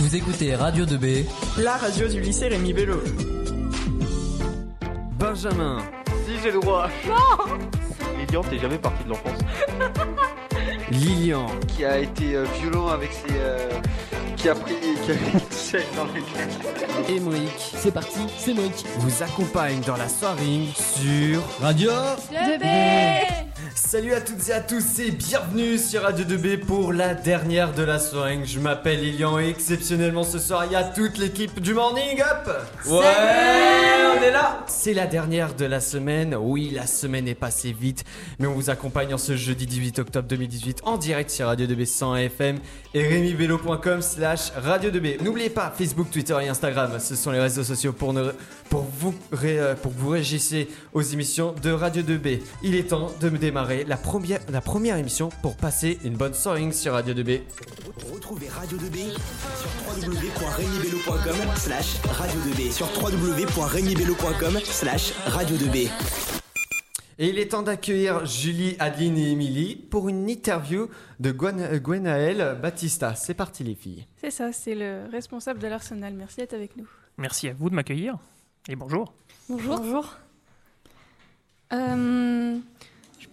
Vous écoutez Radio 2B, la radio du lycée Rémi Bello. Benjamin. Si j'ai le droit. Non Lilian, t'es jamais parti de l'enfance. Lilian. Qui a été euh, violent avec ses. Euh, qui a pris. qui a pris dans les Et Emric. c'est parti, c'est Moïc. Vous accompagne dans la soirée sur Radio 2B Salut à toutes et à tous et bienvenue sur Radio 2B pour la dernière de la soirée. Je m'appelle Lilian et exceptionnellement ce soir il y a toute l'équipe du Morning Up. Ouais, on est là. C'est la dernière de la semaine. Oui, la semaine est passée vite, mais on vous accompagne en ce jeudi 18 octobre 2018 en direct sur Radio 2B 100 FM et remibello.com slash Radio 2B. N'oubliez pas Facebook, Twitter et Instagram. Ce sont les réseaux sociaux pour, ne, pour, vous, ré- euh, pour que vous réagissez aux émissions de Radio 2B. Il est temps de me démarrer la première, la première émission pour passer une bonne soirée sur Radio 2B. Retrouvez Radio 2B sur www.regnibello.com slash radio 2B sur www.regnibello.com slash radio 2B. Et il est temps d'accueillir Julie, Adeline et Émilie pour une interview de Gwen, Gwenaël Batista. C'est parti les filles. C'est ça, c'est le responsable de l'Arsenal. Merci d'être avec nous. Merci à vous de m'accueillir et bonjour. Bonjour. Bonjour. Euh,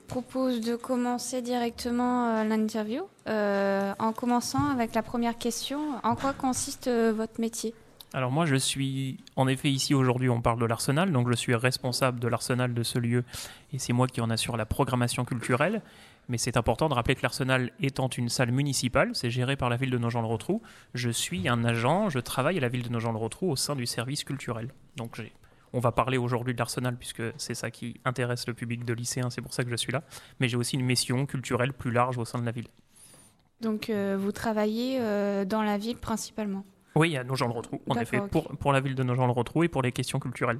propose de commencer directement euh, l'interview euh, en commençant avec la première question. En quoi consiste euh, votre métier? Alors moi je suis en effet ici aujourd'hui on parle de l'Arsenal, donc je suis responsable de l'Arsenal de ce lieu et c'est moi qui en assure la programmation culturelle. Mais c'est important de rappeler que l'Arsenal étant une salle municipale, c'est géré par la ville de Nogent-le-Rotrou. Je suis un agent, je travaille à la ville de Nogent-le-Rotrou au sein du service culturel. Donc j'ai on va parler aujourd'hui de l'Arsenal puisque c'est ça qui intéresse le public de lycéens, c'est pour ça que je suis là. Mais j'ai aussi une mission culturelle plus large au sein de la ville. Donc, euh, vous travaillez euh, dans la ville principalement. Oui, à Nogent-le-Rotrou, en effet, pour, pour la ville de Nogent-le-Rotrou et pour les questions culturelles.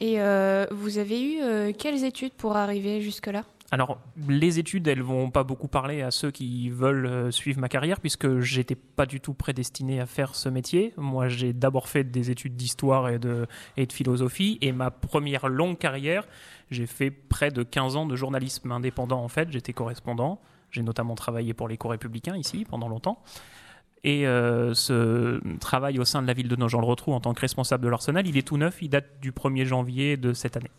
Et euh, vous avez eu quelles études pour arriver jusque-là? Alors, les études, elles vont pas beaucoup parler à ceux qui veulent euh, suivre ma carrière, puisque j'étais pas du tout prédestiné à faire ce métier. Moi, j'ai d'abord fait des études d'histoire et de, philosophie, et ma première longue carrière, j'ai fait près de 15 ans de journalisme indépendant, en fait. J'étais correspondant. J'ai notamment travaillé pour l'écho républicain ici pendant longtemps. Et euh, ce travail au sein de la ville de Nogent-le-Rotrou en tant que responsable de l'Arsenal, il est tout neuf, il date du 1er janvier de cette année.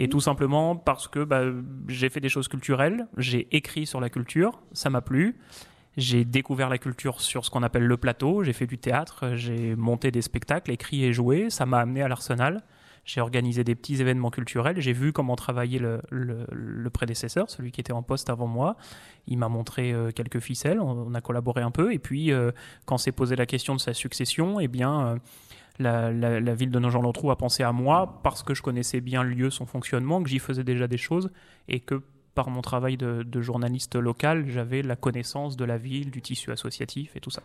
Et tout simplement parce que bah, j'ai fait des choses culturelles, j'ai écrit sur la culture, ça m'a plu. J'ai découvert la culture sur ce qu'on appelle le plateau, j'ai fait du théâtre, j'ai monté des spectacles, écrit et joué, ça m'a amené à l'Arsenal. J'ai organisé des petits événements culturels, j'ai vu comment travaillait le, prédécesseur, celui qui était en poste avant moi. Il m'a montré euh, quelques ficelles, on, a collaboré un peu, et puis euh, quand s'est posé la question de sa succession, eh bien, euh, la, la- la ville de Nogent-le-Rotrou a pensé à moi parce que je connaissais bien le lieu, son fonctionnement, que j'y faisais déjà des choses, et que par mon travail de, de journaliste local, j'avais la connaissance de la ville, du tissu associatif et tout ça.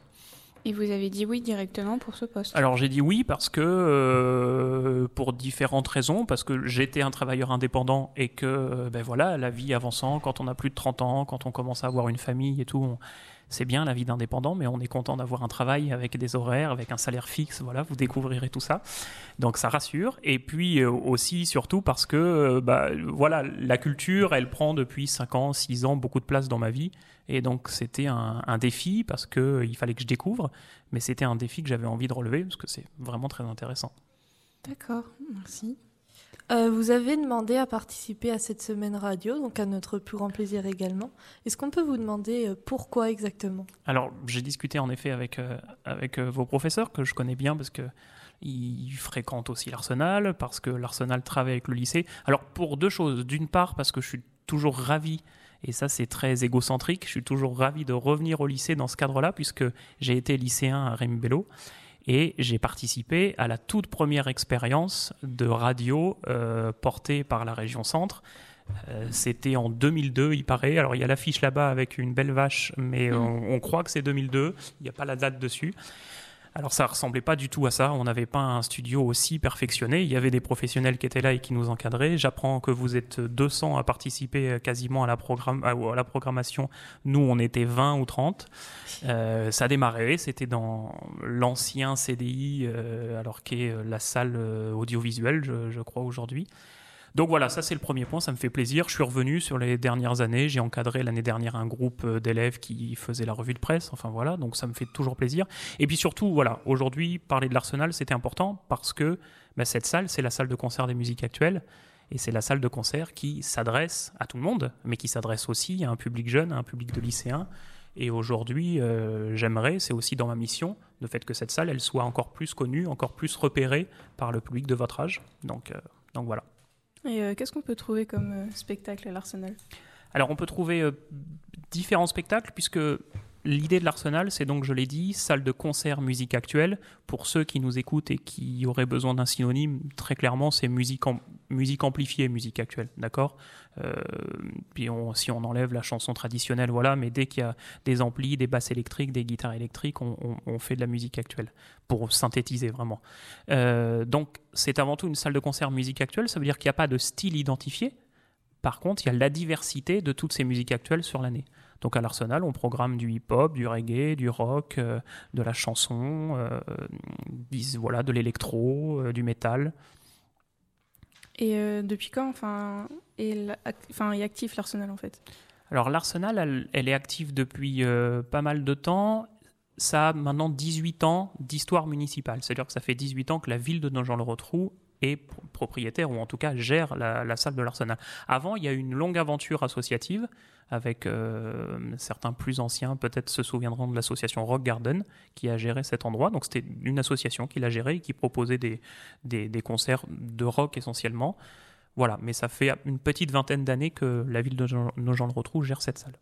Et vous avez dit oui directement pour ce poste? Alors j'ai dit oui parce que euh, pour différentes raisons, parce que j'étais un travailleur indépendant et que euh, ben voilà, la vie avançant, quand on a plus de 30 ans, quand on commence à avoir une famille et tout, on- c'est bien la vie d'indépendant, mais on est content d'avoir un travail avec des horaires, avec un salaire fixe, voilà, vous découvrirez tout ça. Donc ça rassure. Et puis euh, aussi, surtout parce que euh, bah, voilà, la culture, elle prend depuis 5 ans, 6 ans beaucoup de place dans ma vie. Et donc c'était un, un défi parce que euh, il fallait que je découvre, mais c'était un défi que j'avais envie de relever parce que c'est vraiment très intéressant. D'accord, merci. Euh, vous avez demandé à participer à cette semaine radio, donc à notre plus grand plaisir également. Est-ce qu'on peut vous demander euh, pourquoi exactement? Alors j'ai discuté en effet avec, euh, avec vos professeurs que je connais bien parce que ils fréquentent aussi l'Arsenal, parce que l'Arsenal travaille avec le lycée. Alors pour deux choses. D'une part parce que je suis toujours ravi, et ça c'est très égocentrique, je suis toujours ravi de revenir au lycée dans ce cadre-là, puisque j'ai été lycéen à Rémi Bello. Et j'ai participé à la toute première expérience de radio euh, portée par la région Centre. Euh, C'était en 2002, il paraît. Alors, il y a l'affiche là-bas avec une belle vache, mais on, on croit que c'est 2002. Il n'y a pas la date dessus. Alors ça ressemblait pas du tout à ça. On n'avait pas un studio aussi perfectionné. Il y avait des professionnels qui étaient là et qui nous encadraient. J'apprends que vous êtes 200 à participer quasiment à la, programmation. Nous, on était 20 ou 30. Euh, ça a démarré. C'était dans l'ancien CDI, euh, alors qu'est la salle euh, audiovisuelle, je, je crois aujourd'hui. Donc voilà, ça c'est le premier point, ça me fait plaisir. Je suis revenu sur les dernières années, j'ai encadré l'année dernière un groupe euh, d'élèves qui faisait la revue de presse, enfin voilà, donc ça me fait toujours plaisir. Et puis surtout, voilà, aujourd'hui, parler de l'Arsenal, c'était important parce que bah, cette salle, c'est la salle de concert des musiques actuelles. Et c'est la salle de concert qui s'adresse à tout le monde, mais qui s'adresse aussi à un public jeune, à un public de lycéens. Et aujourd'hui, euh, j'aimerais, c'est aussi dans ma mission, le fait que cette salle, elle soit encore plus connue, encore plus repérée par le public de votre âge. Donc, euh, donc voilà. Et euh, qu'est-ce qu'on peut trouver comme euh, spectacle à l'Arsenal? Alors on peut trouver euh, différents spectacles puisque l'idée de l'Arsenal, c'est donc, je l'ai dit, salle de concert musique actuelle. Pour ceux qui nous écoutent et qui auraient besoin d'un synonyme, très clairement, c'est musique, am- musique amplifiée, musique actuelle, d'accord Euh, Puis si on enlève la chanson traditionnelle, voilà, mais dès qu'il y a des amplis, des basses électriques, des guitares électriques, on, fait de la musique actuelle pour synthétiser vraiment. Euh, donc c'est avant tout une salle de concert musique actuelle, ça veut dire qu'il n'y a pas de style identifié. Par contre, il y a la diversité de toutes ces musiques actuelles sur l'année. Donc à l'Arsenal, on programme du hip-hop, du reggae, du rock, euh, de la chanson, voilà, de l'électro, du métal. Et euh, depuis quand enfin, enfin, est actif l'Arsenal en fait? Alors l'Arsenal, elle, elle est active depuis euh, pas mal de temps. Ça a maintenant 18 ans d'histoire municipale. C'est-à-dire que ça fait 18 ans que la ville de Nogent-le-Rotrou propriétaire, ou en tout cas gère la, la salle de l'Arsenal. Avant, il y a eu une longue aventure associative avec euh, certains plus anciens, peut-être se souviendront de l'association Rock Garden, qui a géré cet endroit. Donc c'était une association qui l'a géré et qui proposait des, des, des concerts de rock essentiellement. Voilà, mais ça fait une petite vingtaine d'années que la ville de Nogent-le-Rotrou gère cette salle.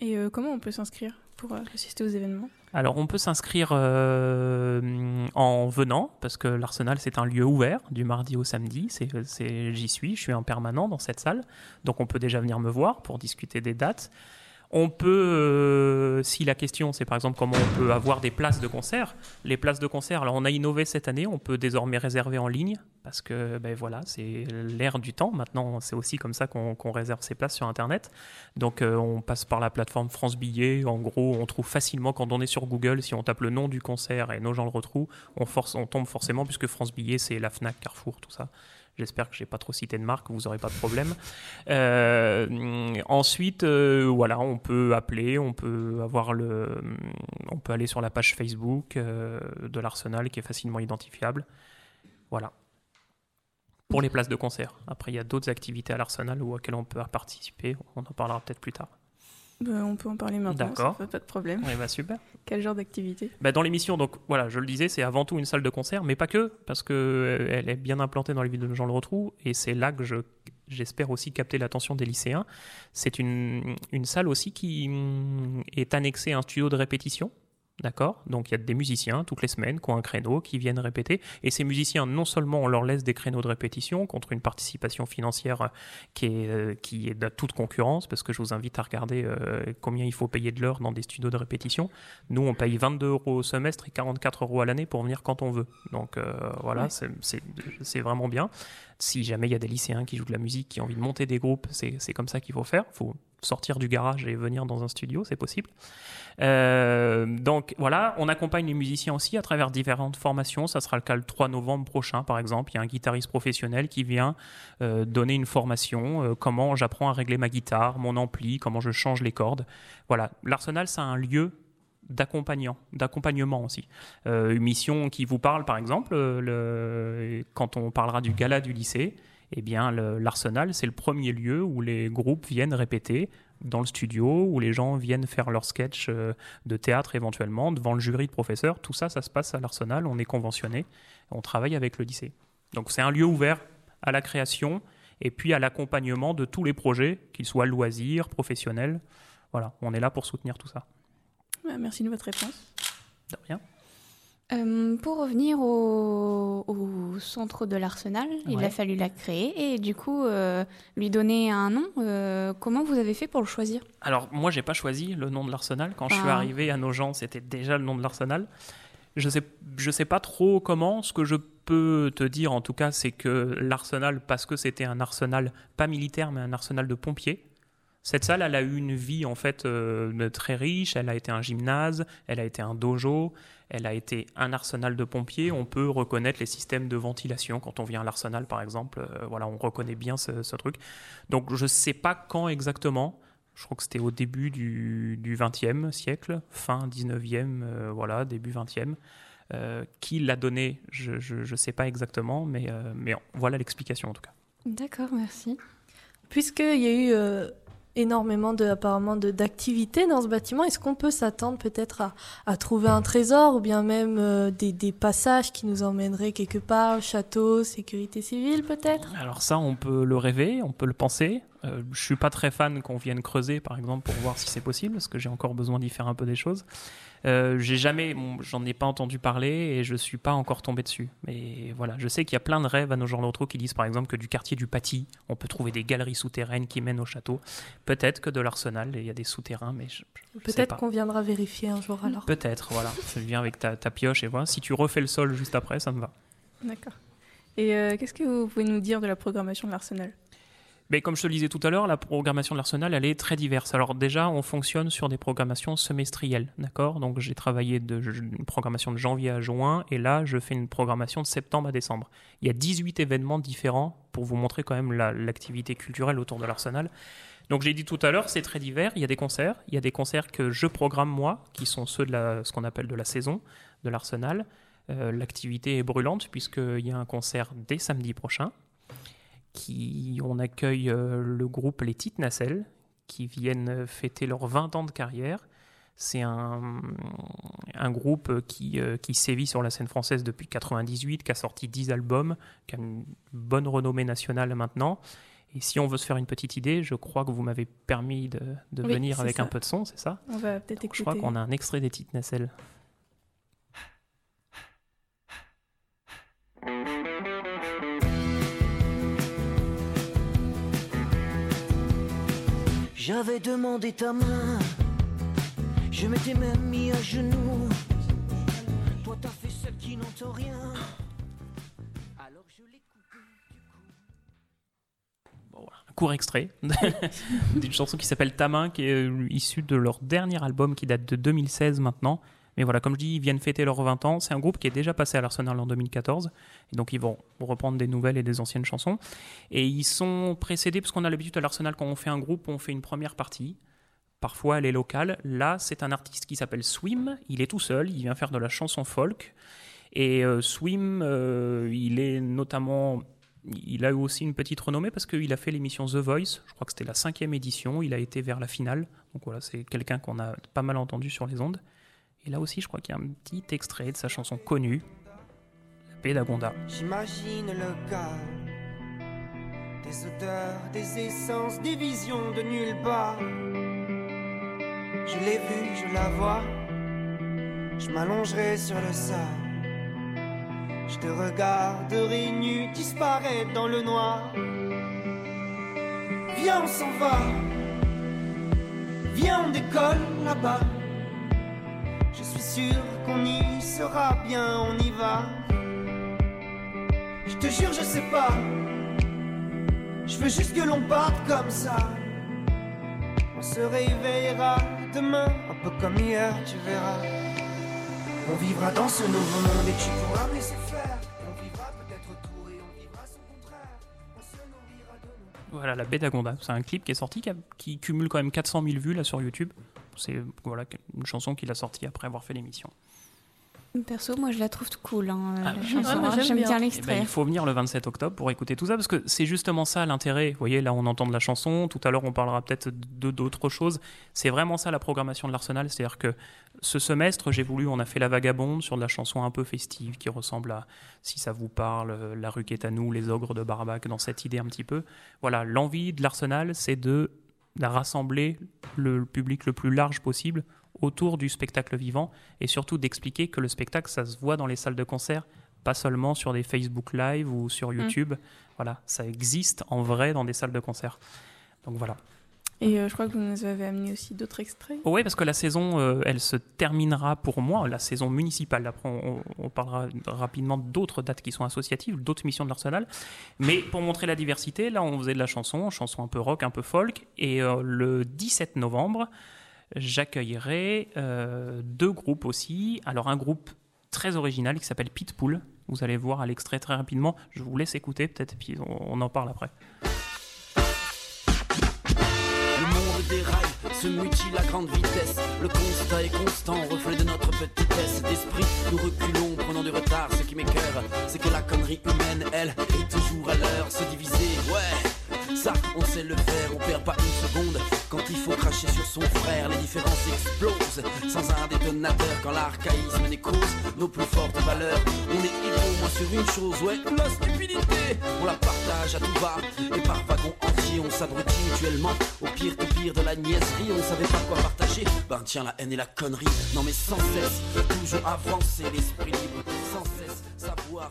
Et euh, comment on peut s'inscrire pour euh, assister aux événements? Alors on peut s'inscrire euh, en venant, parce que l'Arsenal c'est un lieu ouvert du mardi au samedi, j'y suis, je suis en permanent dans cette salle, donc on peut déjà venir me voir pour discuter des dates. On peut, euh, si la question c'est par exemple comment on peut avoir des places de concert, les places de concert, alors on a innové cette année, on peut désormais réserver en ligne, parce que ben voilà, c'est l'ère du temps, maintenant c'est aussi comme ça qu'on, réserve ses places sur Internet. Donc euh, on passe par la plateforme France Billet, en gros on trouve facilement quand on est sur Google, si on tape le nom du concert et nos gens le retrouvent, on, on tombe forcément puisque France Billet c'est la FNAC, Carrefour, tout ça. J'espère que j'ai pas trop cité de marque, vous n'aurez pas de problème. Euh, ensuite, euh, voilà, on peut appeler, on peut avoir le, on peut aller sur la page Facebook euh, de l'Arsenal qui est facilement identifiable. Voilà. Pour les places de concert. Après, il y a d'autres activités à l'Arsenal auxquelles on peut participer. On en parlera peut-être plus tard. Ben, On peut en parler maintenant, D'accord. ça fait pas de problème. Eh ben, super. Quel genre d'activité? Bah, dans l'émission, donc voilà, je le disais, c'est avant tout une salle de concert, mais pas que, parce que euh, elle est bien implantée dans les villes de Jean le Rotrou, et c'est là que je j'espère aussi capter l'attention des lycéens. C'est une, une salle aussi qui hum, est annexée à un studio de répétition. D'accord? Donc il y a des musiciens toutes les semaines qui ont un créneau, qui viennent répéter. Et ces musiciens, non seulement on leur laisse des créneaux de répétition contre une participation financière euh, qui est, euh, qui est de toute concurrence, parce que je vous invite à regarder euh, combien il faut payer de l'heure dans des studios de répétition. Nous, on paye 22 euros au semestre et 44 euros à l'année pour venir quand on veut. Donc euh, voilà, c'est vraiment bien. Si jamais il y a des lycéens qui jouent de la musique, qui ont envie de monter des groupes, c'est comme ça qu'il faut faire. Il faut sortir du garage et venir dans un studio, c'est possible. Euh, donc voilà, on accompagne les musiciens aussi à travers différentes formations. Ça sera le cas le 3 novembre prochain, par exemple. Il y a un guitariste professionnel qui vient euh, donner une formation, euh, comment j'apprends à régler ma guitare, mon ampli, comment je change les cordes. Voilà, l'Arsenal, c'est un lieu d'accompagnant, d'accompagnement aussi. Euh, une mission qui vous parle, par exemple, euh, quand on parlera du gala du lycée, eh bien, l'Arsenal, c'est le premier lieu où les groupes viennent répéter dans le studio, où les gens viennent faire leur sketch euh, de théâtre éventuellement, devant le jury de professeurs. Tout ça, ça se passe à l'Arsenal, on est conventionné, on travaille avec le lycée. Donc c'est un lieu ouvert à la création et puis à l'accompagnement de tous les projets, qu'ils soient loisirs, professionnels. Voilà, on est là pour soutenir tout ça. Ouais, Merci de votre réponse. De rien. Euh, pour revenir au, au centre de l'Arsenal, il a fallu la créer et du coup euh, lui donner un nom. Euh, comment vous avez fait pour le choisir? Alors, moi, j'ai pas choisi le nom de l'Arsenal. Quand je suis Ah. arrivé à Nogent, c'était déjà le nom de l'Arsenal. Je sais, je sais pas trop comment. Ce que je peux te dire, en tout cas, c'est que l'Arsenal, parce que c'était un arsenal pas militaire, mais un arsenal de pompiers, Cette salle, elle a eu une vie en fait euh, très riche. Elle a été un gymnase, elle a été un dojo, elle a été un arsenal de pompiers. On peut reconnaître les systèmes de ventilation quand on vient à l'arsenal, par exemple. Euh, voilà, on reconnaît bien ce, truc. Donc, je ne sais pas quand exactement. Je crois que c'était au début du, du 20e siècle, fin 19e, euh, voilà, début 20e. Euh, qui l'a donné, je ne sais pas exactement, mais, mais voilà l'explication en tout cas. D'accord, merci. Puisqu'il y a eu énormément de, apparemment d'activités dans ce bâtiment, est-ce qu'on peut s'attendre peut-être à, à trouver un trésor ou bien même euh, des, des passages qui nous emmèneraient quelque part, château, sécurité civile peut-être? Alors ça, on peut le rêver, on peut le penser. Euh, je suis pas très fan qu'on vienne creuser, par exemple, pour voir si c'est possible, parce que j'ai encore besoin d'y faire un peu des choses. Euh, j'ai jamais, bon, j'en ai pas entendu parler et je suis pas encore tombé dessus. Mais voilà, je sais qu'il y a plein de rêves à nos jours l'autre qui disent, par exemple, que du quartier du Paty, on peut trouver des galeries souterraines qui mènent au château. Peut-être que de l'Arsenal, il y a des souterrains, mais je, je sais Peut-être qu'on viendra vérifier un jour alors. Peut-être, voilà. Tu viens avec ta, ta pioche et voilà. Si tu refais le sol juste après, ça me va. D'accord. Et euh, qu'est-ce que vous pouvez nous dire de la programmation de l'Arsenal? Mais comme je te le disais tout à l'heure, la programmation de l'Arsenal, elle est très diverse. Alors déjà, on fonctionne sur des programmations semestrielles, d'accord? Donc j'ai travaillé de une programmation de janvier à juin, et là, je fais une programmation de septembre à décembre. Il y a 18 événements différents pour vous montrer quand même la- l'activité culturelle autour de l'Arsenal. Donc j'ai dit tout à l'heure, c'est très divers. Il y a des concerts, il y a des concerts que je programme moi, qui sont ceux de ce qu'on appelle de la saison de l'Arsenal. Euh, L'activité est brûlante puisqu'il y a un concert dès samedi prochain qui on accueille euh, le groupe Les Petites Nacelles qui viennent fêter leurs 20 ans de carrière. C'est un, un groupe qui, euh, qui sévit sur la scène française depuis 98, qui a sorti 10 albums, qui a une bonne renommée nationale maintenant. Et si on veut se faire une petite idée, je crois que vous m'avez permis de, de Oui, venir avec ça. un peu de son, c'est ça? On va peut-être Je crois écouter. qu'on a un extrait des Petites Nacelles. J'avais demandé ta main, je m'étais même mis à genoux. Toi t'as fait celle qui n'entend rien. Alors je l'ai coupé. un court extrait d'une chanson qui s'appelle Ta main, qui est euh, issue de leur dernier album qui date de 2016 maintenant. Mais voilà, comme je dis, ils viennent fêter leurs 20 ans. C'est un groupe qui est déjà passé à l'Arsenal en 2014. Et donc, ils vont reprendre des nouvelles et des anciennes chansons. Et ils sont précédés, parce qu'on a l'habitude à l'Arsenal, quand on fait un groupe, on fait une première partie. Parfois, elle est locale. Là, c'est un artiste qui s'appelle Swim. Il est tout seul. Il vient faire de la chanson folk. Et euh, Swim, euh, il est notamment. Il a eu aussi une petite renommée parce qu'il a fait l'émission The Voice. Je crois que c'était la cinquième édition. Il a été vers la finale. Donc voilà, c'est quelqu'un qu'on a pas mal entendu sur les ondes. Et là aussi, je crois qu'il y a un petit extrait de sa chanson connue, La Pédagonda. J'imagine le cas des odeurs, des essences, des visions de nulle part. Je l'ai vue, je la vois. Je m'allongerai sur le sable. Je te regarderai nu disparaître dans le noir. Viens, on s'en va. Viens, on décolle là-bas. Je suis sûr qu'on y sera bien, on y va. Je te jure, je sais pas. Je veux juste que l'on parte comme ça. On se réveillera demain, un peu comme hier, tu verras. On vivra dans ce nouveau monde et tu pourras me laisser faire. On vivra peut-être tout et on vivra son contraire. On se nourrira de nous. Voilà, La Pédagonda. C'est un clip qui est sorti, qui, qui cumule quand même 400 000 vues là sur YouTube. C'est voilà, une chanson qu'il a sortie après avoir fait l'émission. Perso, moi je la trouve cool, hein, Ah, ouais, moi, j'aime J'aime bien. bien Eh ben, l'extrait. il faut venir le 27 octobre pour écouter tout ça parce que c'est justement ça l'intérêt. Vous voyez, là on entend de la chanson. Tout à l'heure on parlera peut-être de d'autres choses. C'est vraiment ça la programmation de l'Arsenal. C'est-à-dire que ce semestre, j'ai voulu, on a fait La Vagabonde sur de la chanson un peu festive qui ressemble à, si ça vous parle, La rue qui est à nous, Les ogres de Barbac, dans cette idée un petit peu. Voilà, l'envie de l'Arsenal, c'est de, de rassembler le public le plus large possible autour du spectacle vivant et surtout d'expliquer que le spectacle, ça se voit dans les salles de concert, pas seulement sur des Facebook Live ou sur YouTube. Voilà, ça existe en vrai dans des salles de concert. Donc voilà. Et euh, je crois que vous nous avez amené aussi d'autres extraits. Oui, parce que la saison, euh, elle se terminera pour moi, la saison municipale. Après, on, parlera rapidement d'autres dates qui sont associatives, d'autres missions de l'Arsenal. Mais pour montrer la diversité, là, on faisait de la chanson, chanson un peu rock, un peu folk. Et euh, le 17 novembre, j'accueillerai deux groupes aussi. Alors, un groupe très original qui s'appelle Pitbull. Vous allez voir à l'extrait très rapidement. Je vous laisse écouter peut-être, puis on en parle après. Se mutile à grande vitesse. Le constat est constant, reflet de notre petitesse d'esprit. Nous reculons, prenant du retard. Ce qui m'écœure, c'est que la connerie humaine, elle, est toujours à l'heure. Se diviser, ouais, ça, on sait le faire. On perd pas une seconde quand il faut cracher sur son frère. Les différences explosent sans un détonateur. Quand l'archaïsme n'est cause, nos plus fortes valeurs. On est sur une chose, ouais, la stupidité. On la partage à tout va, et par wagon entier, on s'abrutit mutuellement. Au pire, tout pire de la niaiserie, on savait pas quoi partager. Ben tiens, la haine et la connerie. Non mais sans cesse, toujours avancer l'esprit libre.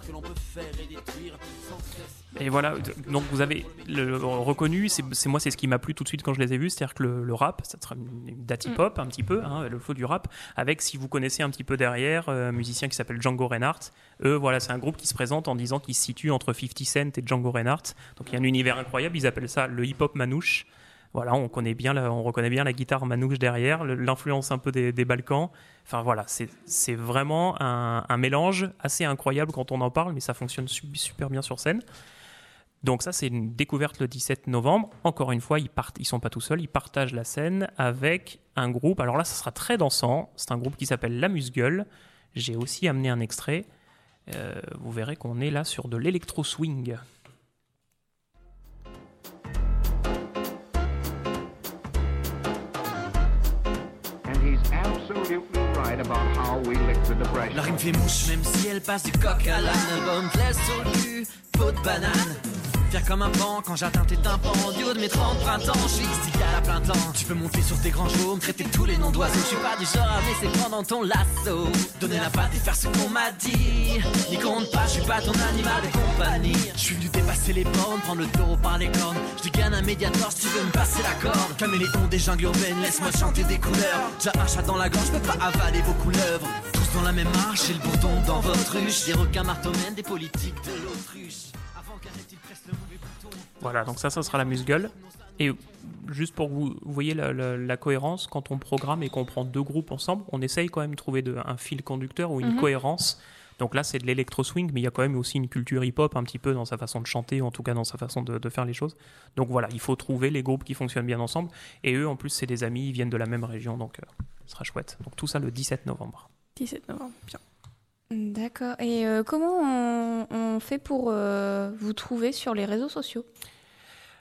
Que l'on peut faire et détruire. Sans cesse. Et voilà, donc vous avez le, reconnu, c'est c'est- moi c'est ce qui m'a plu tout de suite quand je les ai vus, c'est-à-dire que le, le rap, ça sera une, une date hip-hop un petit peu, hein, le flow du rap, avec si vous connaissez un petit peu derrière, euh, un musicien qui s'appelle Django Reinhardt. Eux, voilà, c'est un groupe qui se présente en disant qu'il se situe entre 50 Cent et Django Reinhardt. Donc il y a un univers incroyable, ils appellent ça le hip-hop manouche. Voilà, on connaît bien, on reconnaît bien la guitare manouche derrière, l'influence un peu des, Balkans. Enfin voilà, c'est vraiment un, mélange assez incroyable quand on en parle, mais ça fonctionne su- super bien sur scène. Donc ça, c'est une découverte le 17 novembre. Encore une fois, ils partent, ils sont pas tout seuls, ils partagent la scène avec un groupe. Alors là, ça sera très dansant. C'est un groupe qui s'appelle La Musgueule. J'ai aussi amené un extrait. Euh, vous verrez qu'on est là sur de l'électro swing. Absolutely right about how we lick the rime fait mouche, même si elle passe du coq à l'âne. Bonne au peau de banane. Faire comme un pan quand j'atteins tes tympans. Du haut de mes 30 printemps, je suis ici à plein temps. Tu peux monter sur tes grands chevaux, me traiter tous les noms d'oiseaux. Je suis pas du genre à laisser prendre ton lasso. Donner la patte et faire ce qu'on m'a dit. N'y compte pas, je suis pas ton animal de compagnie. Je suis venu dépasser les bornes, prendre le taureau par les cornes. Je te gagne un médiator si tu veux me passer la corde. Caméléon des jungles urbaines, laisse-moi chanter des couleurs. J'ai un chat dans la gorge, je peux pas avaler vos couleuvres. Tous dans la même marche, j'ai le bourdon dans votre ruche. Des requins martomènes, des politiques de l'autruche. Voilà, donc ça, ça sera la musgueule. Et juste pour que vous vous voyez la, la- la cohérence, quand on programme et qu'on prend deux groupes ensemble, on essaye quand même de trouver de- un fil conducteur ou une Mhm. cohérence. Donc là, c'est de l'électro-swing, mais il y a quand même aussi une culture hip-hop un petit peu dans sa façon de chanter, ou en tout cas dans sa façon de, de faire les choses. Donc voilà, il faut trouver les groupes qui fonctionnent bien ensemble. Et eux, en plus, c'est des amis, ils viennent de la même région, donc euh, ce sera chouette. Donc tout ça le 17 novembre. 17 novembre, bien. D'accord. Et euh, comment on, on fait pour euh, vous trouver sur les réseaux sociaux?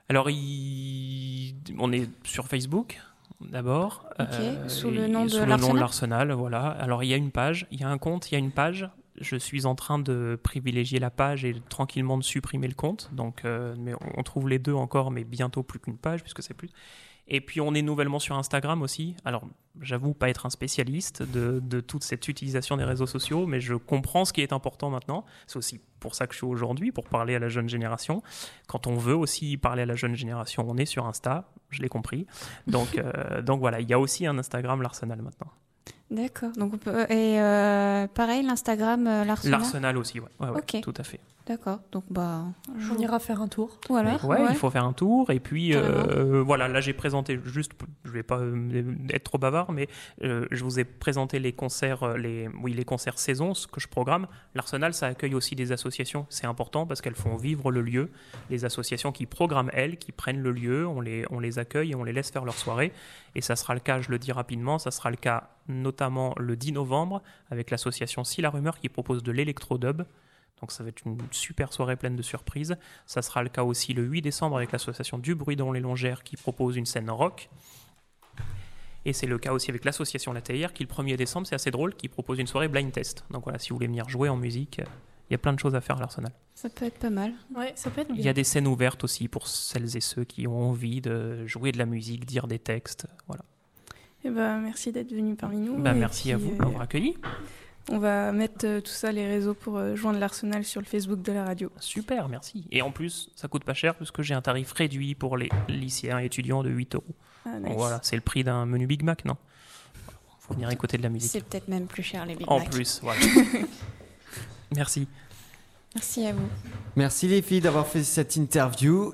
Alors, il- on est sur Facebook d'abord. Ok, sous le et- nom de sous le nom l'Arsenal? de l'Arsenal, voilà. Alors, il y a une page, il y a un compte, il y a une page. Je suis en train de privilégier la page et tranquillement de supprimer le compte. Donc, euh, mais on trouve les deux encore, mais bientôt plus qu'une page puisque c'est plus. Et puis on est nouvellement sur Instagram aussi. Alors j'avoue pas être un spécialiste de, toute cette utilisation des réseaux sociaux, mais je comprends ce qui est important maintenant. C'est aussi pour ça que je suis aujourd'hui, pour parler à la jeune génération. Quand on veut aussi parler à la jeune génération, on est sur Insta, je l'ai compris. Donc, euh, donc voilà, il y a aussi un Instagram l'Arsenal maintenant. D'accord. Donc on peut et euh, pareil l'Instagram euh, l'Arsenal. L'Arsenal aussi, ouais, ouais, tout à fait. D'accord. Donc bah On ira faire un tour. Voilà. Ouais, il faut faire un tour. Et puis, euh, voilà, là j'ai présenté, juste, je vais pas être trop bavard, mais euh, je vous ai présenté les concerts, les, oui, les concerts saison, ce que je programme. L'Arsenal, ça accueille aussi des associations. C'est important parce qu'elles font vivre le lieu. Les associations qui programment, elles, qui prennent le lieu, on les, on les accueille et on les laisse faire leur soirée. Et ça sera le cas, je le dis rapidement, ça sera le cas notamment le 10 novembre avec l'association Si la Rumeur qui propose de l'électro-dub. Donc ça va être une super soirée pleine de surprises. Ça sera le cas aussi le 8 décembre avec l'association Du Bruit dans les Longères qui propose une scène rock. Et c'est le cas aussi avec l'association La Théière qui le 1er décembre, c'est assez drôle, qui propose une soirée blind test. Donc voilà, si vous voulez venir jouer en musique, il y a plein de choses à faire à l'Arsenal. ça peut être pas mal. Ouais, ça peut être Il y a des scènes ouvertes aussi pour celles et ceux qui ont envie de jouer de la musique, dire des textes. Voilà. Eh ben, merci d'être venu parmi nous. Bah, merci à vous euh, de m'avoir accueilli. On va mettre euh, tout ça, les réseaux, pour euh, joindre l'Arsenal sur le Facebook de la radio. Super, merci. Et en plus, ça coûte pas cher puisque j'ai un tarif réduit pour les lycéens et étudiants de 8 euros. Ah, nice. Voilà, c'est le prix d'un menu Big Mac, non? Faut venir écouter de la musique. C'est peut-être même plus cher les Big En Mac. plus, voilà. Merci. Merci à vous. Merci les filles d'avoir fait cette interview.